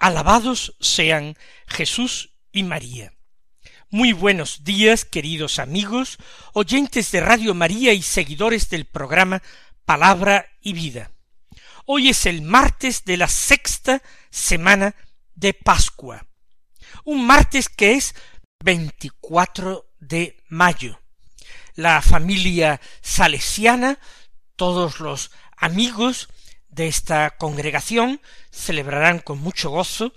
Alabados sean Jesús y María. Muy buenos días, queridos amigos, oyentes de Radio María y seguidores del programa Palabra y Vida. Hoy es el martes de la sexta semana de Pascua. Un martes que es 24 de mayo. La familia salesiana todos los amigos de esta congregación celebrarán con mucho gozo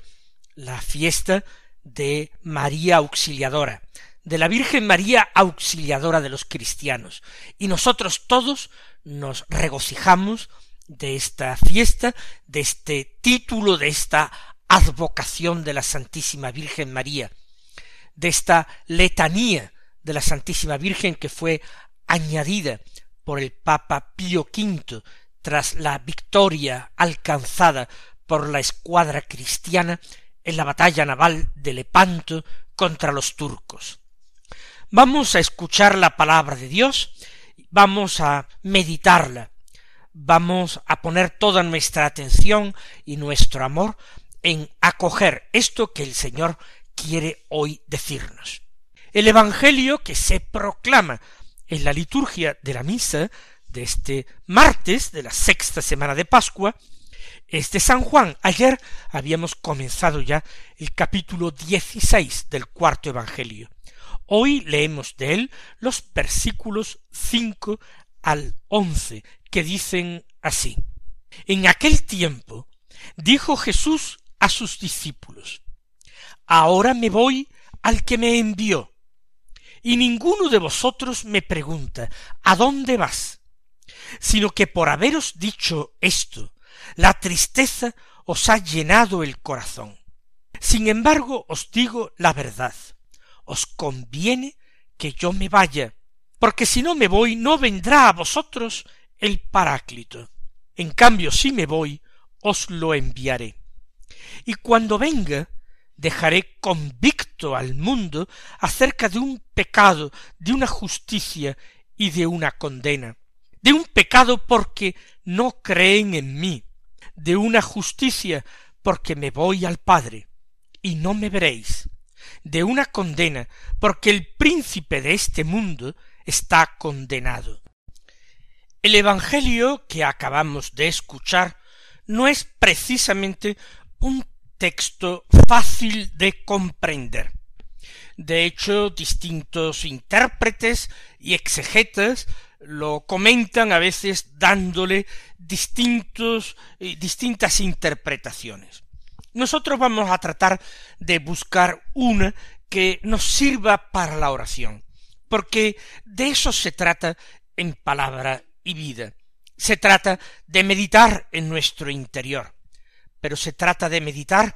la fiesta de María Auxiliadora, de la Virgen María Auxiliadora de los cristianos. Y nosotros todos nos regocijamos de esta fiesta, de este título, de esta advocación de la Santísima Virgen María, de esta letanía de la Santísima Virgen que fue añadida por el Papa Pío V tras la victoria alcanzada por la escuadra cristiana en la batalla naval de Lepanto contra los turcos. Vamos a escuchar la palabra de Dios, vamos a meditarla, vamos a poner toda nuestra atención y nuestro amor en acoger esto que el Señor quiere hoy decirnos. El Evangelio que se proclama en la liturgia de la misa de este martes de la sexta semana de Pascua es de San Juan. Ayer habíamos comenzado ya el capítulo dieciséis del cuarto Evangelio. Hoy leemos de él los versículos cinco al once, que dicen así. En aquel tiempo dijo Jesús a sus discípulos, Ahora me voy al que me envió, y ninguno de vosotros me pregunta ¿A dónde vas? Sino que por haberos dicho esto, la tristeza os ha llenado el corazón. Sin embargo, os digo la verdad, os conviene que yo me vaya, porque si no me voy no vendrá a vosotros el Paráclito. En cambio, si me voy, os lo enviaré. Y cuando venga, dejaré convicto al mundo acerca de un pecado, de una justicia y de una condena, de un pecado porque no creen en mí, de una justicia porque me voy al Padre y no me veréis, de una condena porque el príncipe de este mundo está condenado. El Evangelio que acabamos de escuchar no es precisamente un texto fácil de comprender. De hecho, distintos intérpretes y exegetas lo comentan a veces dándole distintos, eh, distintas interpretaciones. Nosotros vamos a tratar de buscar una que nos sirva para la oración, porque de eso se trata en palabra y vida. Se trata de meditar en nuestro interior, pero se trata de meditar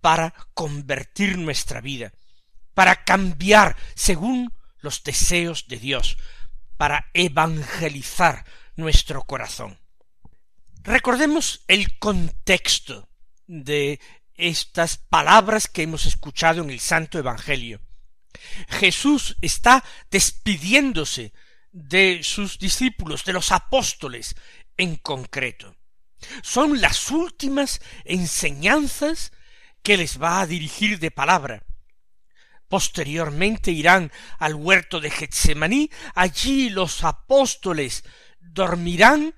para convertir nuestra vida, para cambiar según los deseos de Dios, para evangelizar nuestro corazón. Recordemos el contexto de estas palabras que hemos escuchado en el Santo Evangelio. Jesús está despidiéndose de sus discípulos, de los apóstoles en concreto. Son las últimas enseñanzas que les va a dirigir de palabra. Posteriormente irán al huerto de Getsemaní, allí los apóstoles dormirán,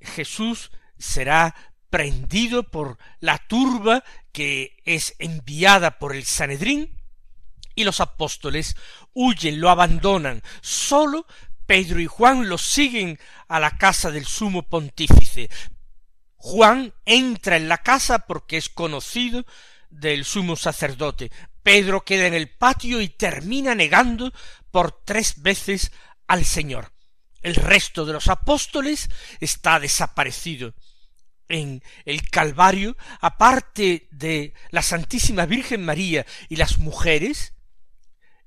Jesús será prendido por la turba que es enviada por el Sanedrín, y los apóstoles huyen, lo abandonan, sólo Pedro y Juan los siguen a la casa del sumo pontífice, Juan entra en la casa porque es conocido del sumo sacerdote. Pedro queda en el patio y termina negando por tres veces al Señor. El resto de los apóstoles está desaparecido. en el Calvario, aparte de la Santísima Virgen María y las mujeres,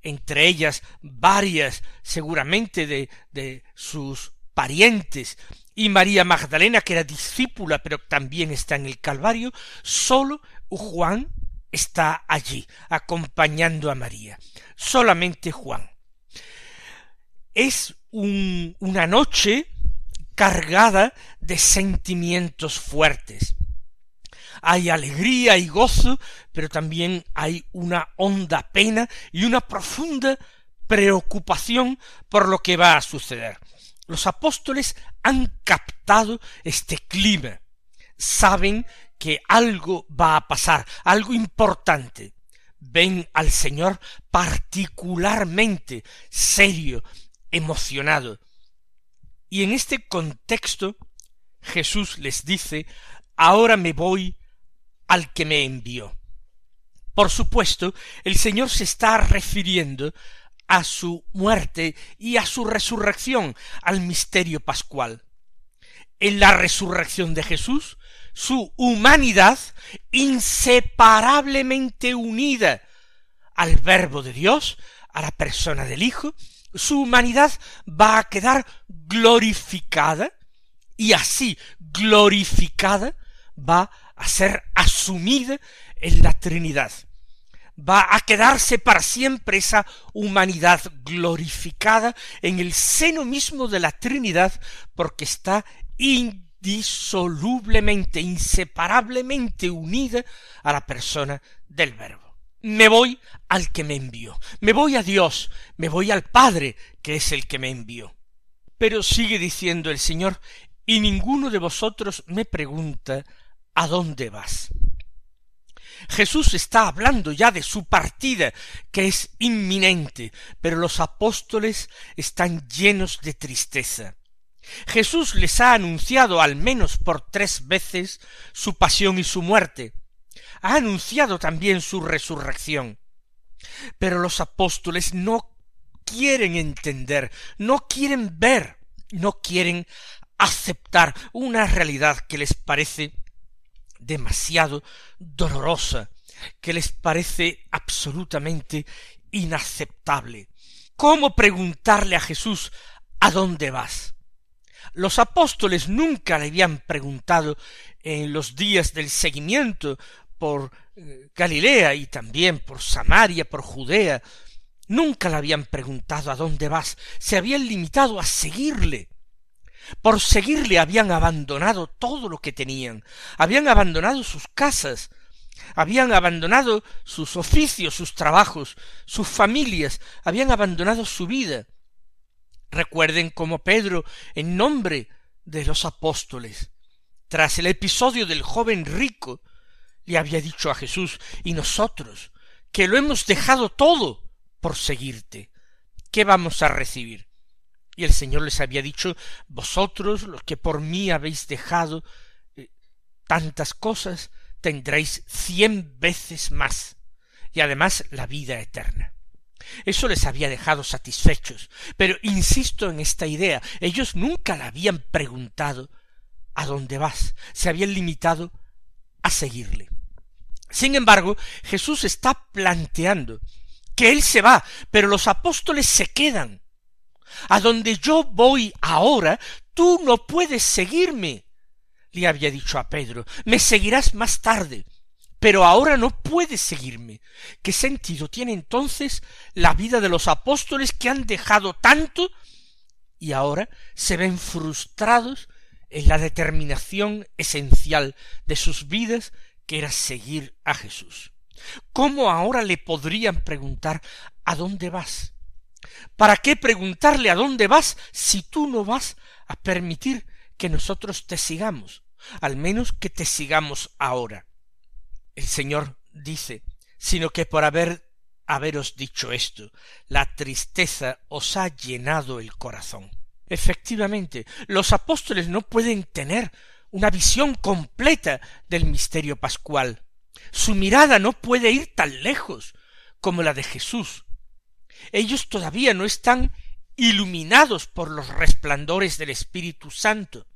entre ellas varias seguramente de, de sus parientes, y María Magdalena, que era discípula, pero también está en el Calvario, solo Juan está allí, acompañando a María. Solamente Juan. Es una noche cargada de sentimientos fuertes. Hay alegría y gozo, pero también hay una honda pena y una profunda preocupación por lo que va a suceder. Los apóstoles han captado este clima, saben que algo va a pasar, algo importante. Ven al Señor particularmente serio, emocionado. Y en este contexto Jesús les dice, ahora me voy al que me envió. Por supuesto, el Señor se está refiriendo a su muerte y a su resurrección, al misterio pascual. En la resurrección de Jesús, su humanidad inseparablemente unida al Verbo de Dios, a la persona del Hijo, su humanidad va a quedar glorificada y así glorificada va a ser asumida en la Trinidad. Va a quedarse para siempre esa humanidad glorificada en el seno mismo de la Trinidad porque está indisolublemente, inseparablemente unida a la persona del Verbo me voy al que me envió, me voy a Dios, me voy al Padre, que es el que me envió. Pero sigue diciendo el Señor, y ninguno de vosotros me pregunta ¿a dónde vas? Jesús está hablando ya de su partida, que es inminente, pero los apóstoles están llenos de tristeza. Jesús les ha anunciado al menos por tres veces su pasión y su muerte, ha anunciado también su resurrección. Pero los apóstoles no quieren entender, no quieren ver, no quieren aceptar una realidad que les parece demasiado dolorosa, que les parece absolutamente inaceptable. ¿Cómo preguntarle a Jesús ¿a dónde vas? Los apóstoles nunca le habían preguntado en los días del seguimiento por eh, Galilea y también por Samaria, por Judea, nunca le habían preguntado a dónde vas, se habían limitado a seguirle. Por seguirle habían abandonado todo lo que tenían, habían abandonado sus casas, habían abandonado sus oficios, sus trabajos, sus familias, habían abandonado su vida. Recuerden cómo Pedro, en nombre de los apóstoles, tras el episodio del joven rico, le había dicho a Jesús, y nosotros, que lo hemos dejado todo por seguirte, ¿qué vamos a recibir? Y el Señor les había dicho, vosotros, los que por mí habéis dejado eh, tantas cosas, tendréis cien veces más, y además la vida eterna. Eso les había dejado satisfechos, pero insisto en esta idea, ellos nunca le habían preguntado ¿a dónde vas? se habían limitado a seguirle. Sin embargo, Jesús está planteando que Él se va, pero los apóstoles se quedan. A donde yo voy ahora, tú no puedes seguirme, le había dicho a Pedro, me seguirás más tarde, pero ahora no puedes seguirme. ¿Qué sentido tiene entonces la vida de los apóstoles que han dejado tanto y ahora se ven frustrados en la determinación esencial de sus vidas que era seguir a Jesús. ¿Cómo ahora le podrían preguntar ¿a dónde vas? ¿Para qué preguntarle a dónde vas si tú no vas a permitir que nosotros te sigamos? Al menos que te sigamos ahora. El Señor dice, sino que por haber haberos dicho esto, la tristeza os ha llenado el corazón. Efectivamente, los apóstoles no pueden tener una visión completa del misterio pascual. Su mirada no puede ir tan lejos como la de Jesús. Ellos todavía no están iluminados por los resplandores del Espíritu Santo.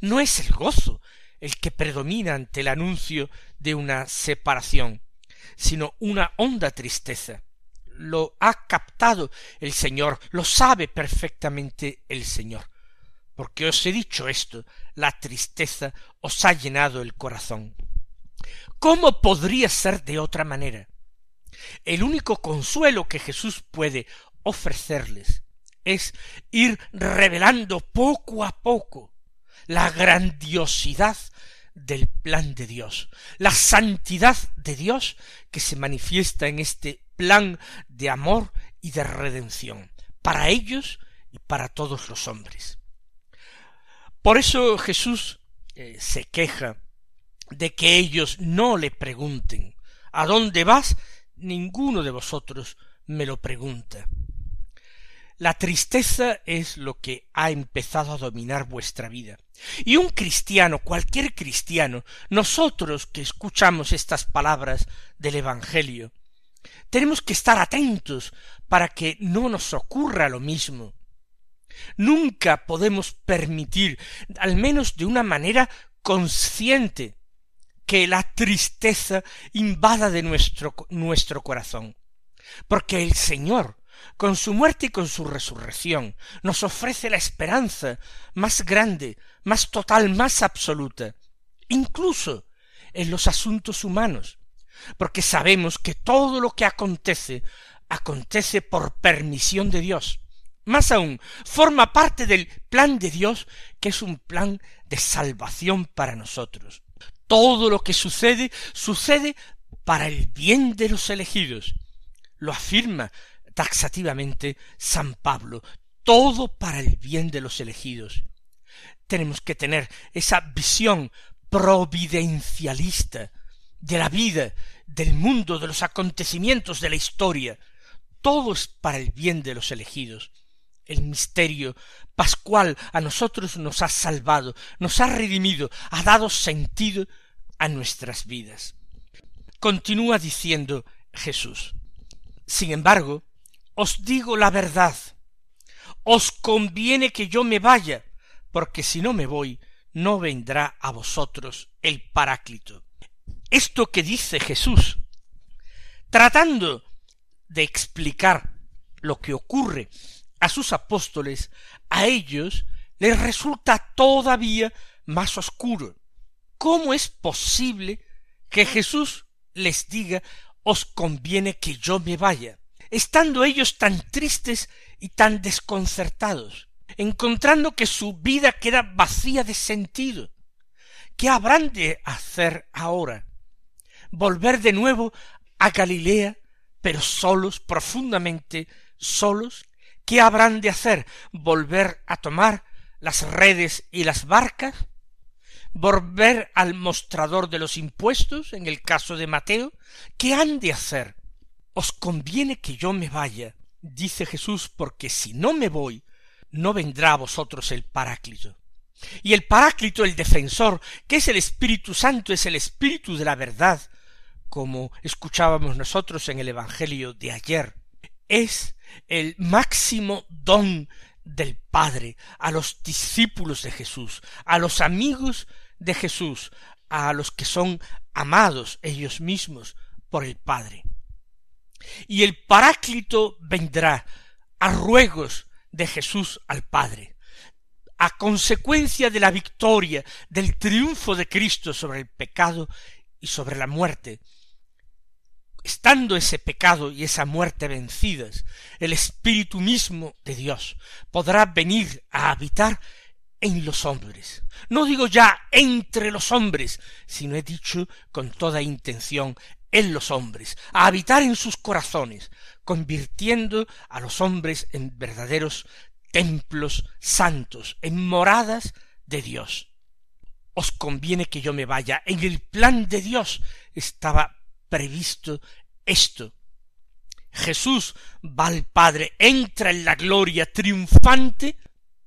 No es el gozo el que predomina ante el anuncio de una separación, sino una honda tristeza. Lo ha captado el Señor, lo sabe perfectamente el Señor. Porque os he dicho esto, la tristeza os ha llenado el corazón. ¿Cómo podría ser de otra manera? El único consuelo que Jesús puede ofrecerles es ir revelando poco a poco la grandiosidad del plan de Dios, la santidad de Dios que se manifiesta en este plan de amor y de redención, para ellos y para todos los hombres. Por eso Jesús eh, se queja de que ellos no le pregunten ¿A dónde vas? Ninguno de vosotros me lo pregunta. La tristeza es lo que ha empezado a dominar vuestra vida. Y un cristiano, cualquier cristiano, nosotros que escuchamos estas palabras del Evangelio, tenemos que estar atentos para que no nos ocurra lo mismo. Nunca podemos permitir, al menos de una manera consciente, que la tristeza invada de nuestro, nuestro corazón. Porque el Señor con su muerte y con su resurrección, nos ofrece la esperanza más grande, más total, más absoluta, incluso en los asuntos humanos, porque sabemos que todo lo que acontece acontece por permisión de Dios. Más aún, forma parte del plan de Dios, que es un plan de salvación para nosotros. Todo lo que sucede, sucede para el bien de los elegidos. Lo afirma taxativamente San Pablo, todo para el bien de los elegidos. Tenemos que tener esa visión providencialista de la vida, del mundo, de los acontecimientos de la historia. Todo es para el bien de los elegidos. El misterio pascual a nosotros nos ha salvado, nos ha redimido, ha dado sentido a nuestras vidas. Continúa diciendo Jesús. Sin embargo, os digo la verdad. Os conviene que yo me vaya, porque si no me voy, no vendrá a vosotros el Paráclito. Esto que dice Jesús, tratando de explicar lo que ocurre a sus apóstoles, a ellos les resulta todavía más oscuro. ¿Cómo es posible que Jesús les diga os conviene que yo me vaya? Estando ellos tan tristes y tan desconcertados, encontrando que su vida queda vacía de sentido. ¿Qué habrán de hacer ahora? ¿Volver de nuevo a Galilea, pero solos, profundamente solos? ¿Qué habrán de hacer? ¿Volver a tomar las redes y las barcas? ¿Volver al mostrador de los impuestos, en el caso de Mateo? ¿Qué han de hacer? Os conviene que yo me vaya, dice Jesús, porque si no me voy, no vendrá a vosotros el Paráclito. Y el Paráclito, el defensor, que es el Espíritu Santo, es el Espíritu de la verdad, como escuchábamos nosotros en el Evangelio de ayer, es el máximo don del Padre a los discípulos de Jesús, a los amigos de Jesús, a los que son amados ellos mismos por el Padre y el Paráclito vendrá a ruegos de Jesús al Padre, a consecuencia de la victoria, del triunfo de Cristo sobre el pecado y sobre la muerte. Estando ese pecado y esa muerte vencidas, el Espíritu mismo de Dios podrá venir a habitar en los hombres. No digo ya entre los hombres, sino he dicho con toda intención en los hombres, a habitar en sus corazones, convirtiendo a los hombres en verdaderos templos santos, en moradas de Dios. Os conviene que yo me vaya. En el plan de Dios estaba previsto esto. Jesús va al Padre, entra en la gloria triunfante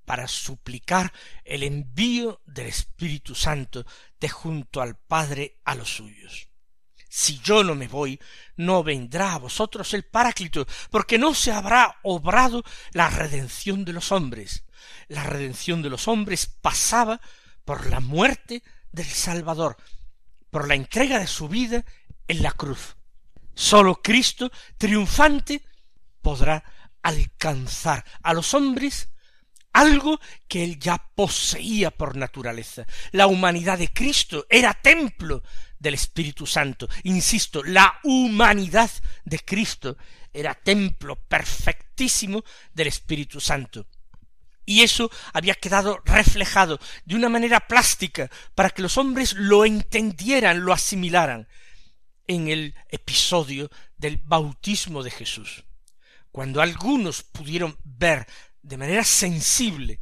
para suplicar el envío del Espíritu Santo de junto al Padre a los suyos si yo no me voy, no vendrá a vosotros el Paráclito, porque no se habrá obrado la redención de los hombres. La redención de los hombres pasaba por la muerte del Salvador, por la entrega de su vida en la cruz. Sólo Cristo, triunfante, podrá alcanzar a los hombres algo que él ya poseía por naturaleza. La humanidad de Cristo era templo del Espíritu Santo. Insisto, la humanidad de Cristo era templo perfectísimo del Espíritu Santo. Y eso había quedado reflejado de una manera plástica para que los hombres lo entendieran, lo asimilaran en el episodio del bautismo de Jesús. Cuando algunos pudieron ver de manera sensible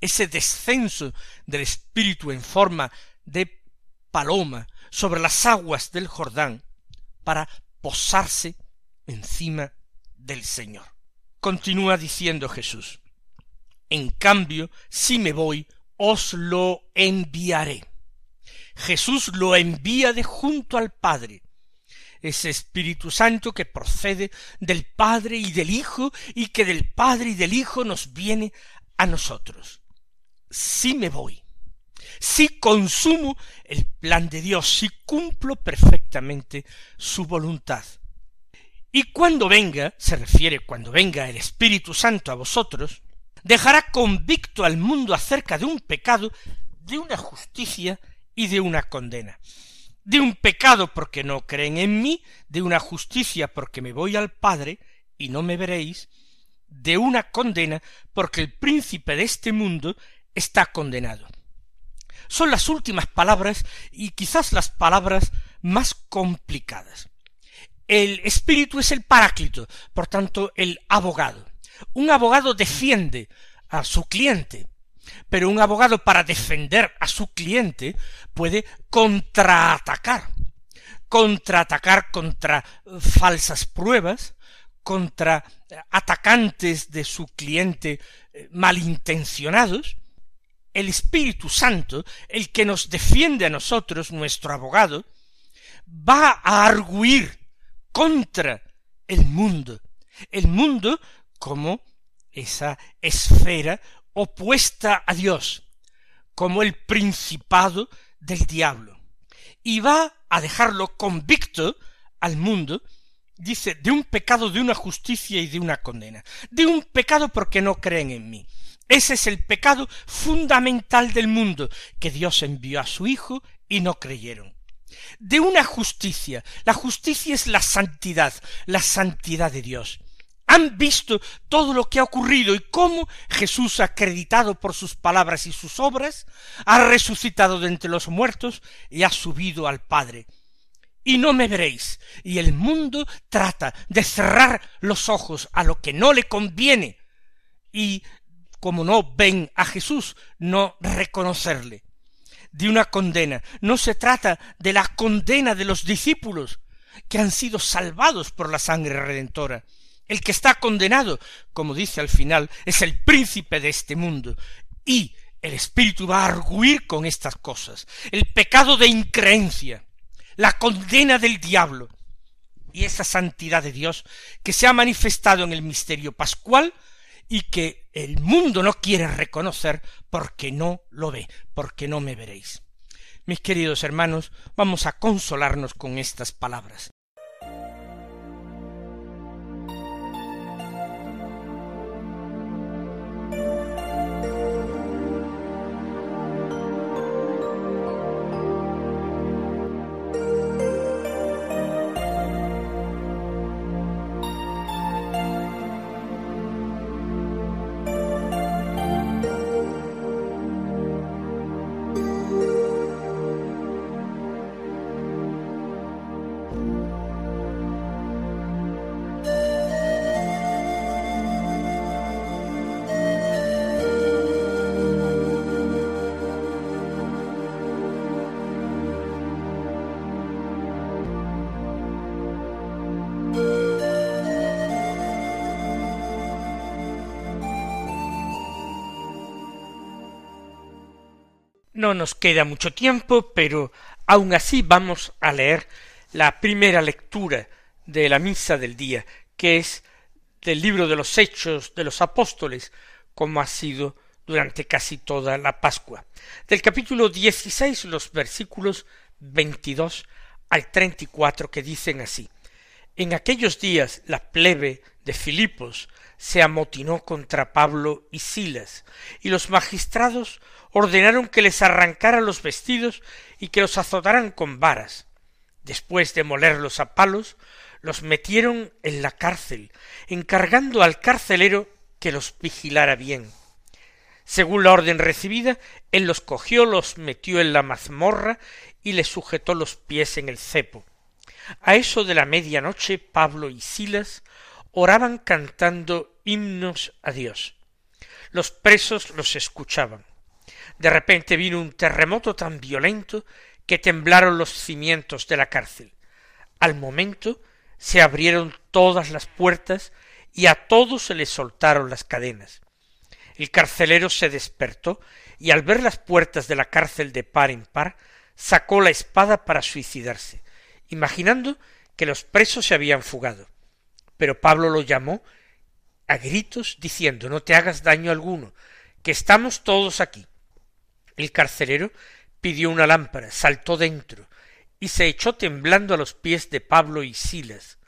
ese descenso del Espíritu en forma de paloma sobre las aguas del Jordán para posarse encima del Señor. Continúa diciendo Jesús, en cambio, si me voy, os lo enviaré. Jesús lo envía de junto al Padre, ese Espíritu Santo que procede del Padre y del Hijo y que del Padre y del Hijo nos viene a nosotros. Si me voy, si consumo el plan de Dios, si cumplo perfectamente su voluntad. Y cuando venga, se refiere cuando venga el Espíritu Santo a vosotros, dejará convicto al mundo acerca de un pecado, de una justicia y de una condena de un pecado porque no creen en mí, de una justicia porque me voy al Padre y no me veréis, de una condena porque el príncipe de este mundo está condenado. Son las últimas palabras y quizás las palabras más complicadas. El espíritu es el paráclito, por tanto el abogado. Un abogado defiende a su cliente, pero un abogado para defender a su cliente puede contraatacar, contraatacar contra falsas pruebas, contra atacantes de su cliente eh, malintencionados, el Espíritu Santo, el que nos defiende a nosotros, nuestro abogado, va a arguir contra el mundo, el mundo como esa esfera opuesta a Dios, como el principado del diablo, y va a dejarlo convicto al mundo, dice, de un pecado, de una justicia y de una condena, de un pecado porque no creen en mí. Ese es el pecado fundamental del mundo, que Dios envió a su Hijo y no creyeron. De una justicia. La justicia es la santidad, la santidad de Dios han visto todo lo que ha ocurrido y cómo Jesús, acreditado por sus palabras y sus obras, ha resucitado de entre los muertos y ha subido al Padre. Y no me veréis. Y el mundo trata de cerrar los ojos a lo que no le conviene. Y como no ven a Jesús, no reconocerle. De una condena. No se trata de la condena de los discípulos, que han sido salvados por la sangre redentora el que está condenado, como dice al final, es el príncipe de este mundo. Y el Espíritu va a arguir con estas cosas. El pecado de increencia, la condena del diablo y esa santidad de Dios que se ha manifestado en el misterio pascual y que el mundo no quiere reconocer porque no lo ve, porque no me veréis. Mis queridos hermanos, vamos a consolarnos con estas palabras. No nos queda mucho tiempo, pero aun así vamos a leer la primera lectura de la misa del día, que es del libro de los Hechos de los Apóstoles, como ha sido durante casi toda la Pascua. Del capítulo 16 los versículos 22 al 34 que dicen así. En aquellos días la plebe de Filipos se amotinó contra Pablo y Silas, y los magistrados ordenaron que les arrancaran los vestidos y que los azotaran con varas. Después de molerlos a palos, los metieron en la cárcel, encargando al carcelero que los vigilara bien. Según la orden recibida, él los cogió, los metió en la mazmorra y les sujetó los pies en el cepo. A eso de la media noche Pablo y Silas oraban cantando himnos a Dios. Los presos los escuchaban. De repente vino un terremoto tan violento que temblaron los cimientos de la cárcel. Al momento se abrieron todas las puertas y a todos se les soltaron las cadenas. El carcelero se despertó y al ver las puertas de la cárcel de par en par, sacó la espada para suicidarse, imaginando que los presos se habían fugado. Pero Pablo lo llamó a gritos diciendo No te hagas daño alguno, que estamos todos aquí. El carcelero pidió una lámpara, saltó dentro, y se echó temblando a los pies de Pablo y Silas.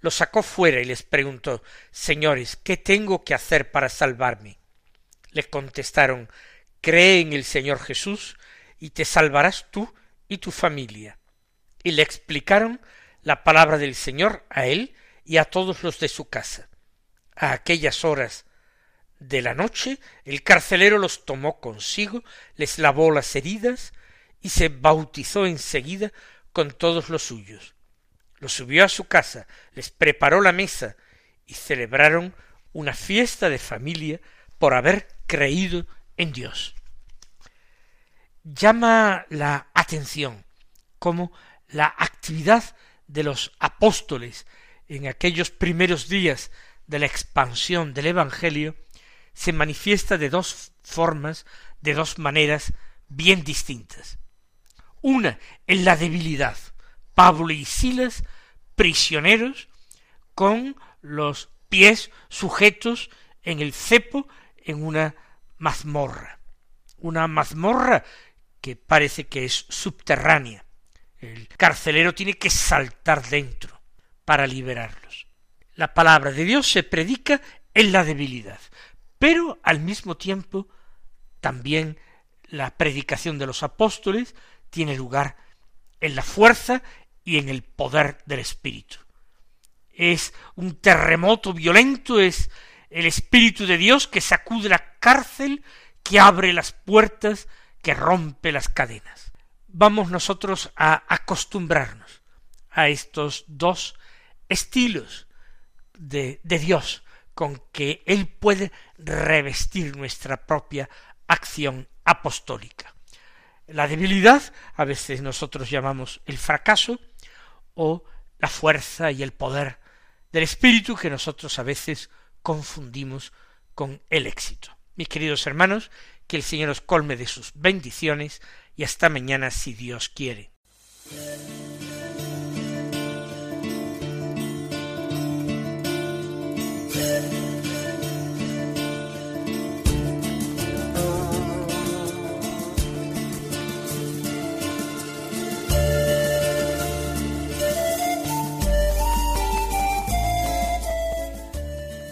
Los sacó fuera y les preguntó Señores, ¿qué tengo que hacer para salvarme? Le contestaron Cree en el Señor Jesús y te salvarás tú y tu familia. Y le explicaron la palabra del Señor a él y a todos los de su casa. A aquellas horas de la noche el carcelero los tomó consigo, les lavó las heridas y se bautizó enseguida con todos los suyos. Los subió a su casa, les preparó la mesa y celebraron una fiesta de familia por haber creído en Dios. Llama la atención cómo la actividad de los apóstoles en aquellos primeros días de la expansión del Evangelio se manifiesta de dos formas, de dos maneras bien distintas. Una en la debilidad. Pablo y Silas prisioneros con los pies sujetos en el cepo en una mazmorra. Una mazmorra que parece que es subterránea. El carcelero tiene que saltar dentro para liberarlos. La palabra de Dios se predica en la debilidad, pero al mismo tiempo también la predicación de los apóstoles tiene lugar en la fuerza y en el poder del Espíritu. Es un terremoto violento, es el Espíritu de Dios que sacude la cárcel, que abre las puertas, que rompe las cadenas. Vamos nosotros a acostumbrarnos a estos dos estilos de, de Dios con que Él puede revestir nuestra propia acción apostólica. La debilidad, a veces nosotros llamamos el fracaso, o la fuerza y el poder del espíritu que nosotros a veces confundimos con el éxito. Mis queridos hermanos, que el Señor os colme de sus bendiciones y hasta mañana si Dios quiere.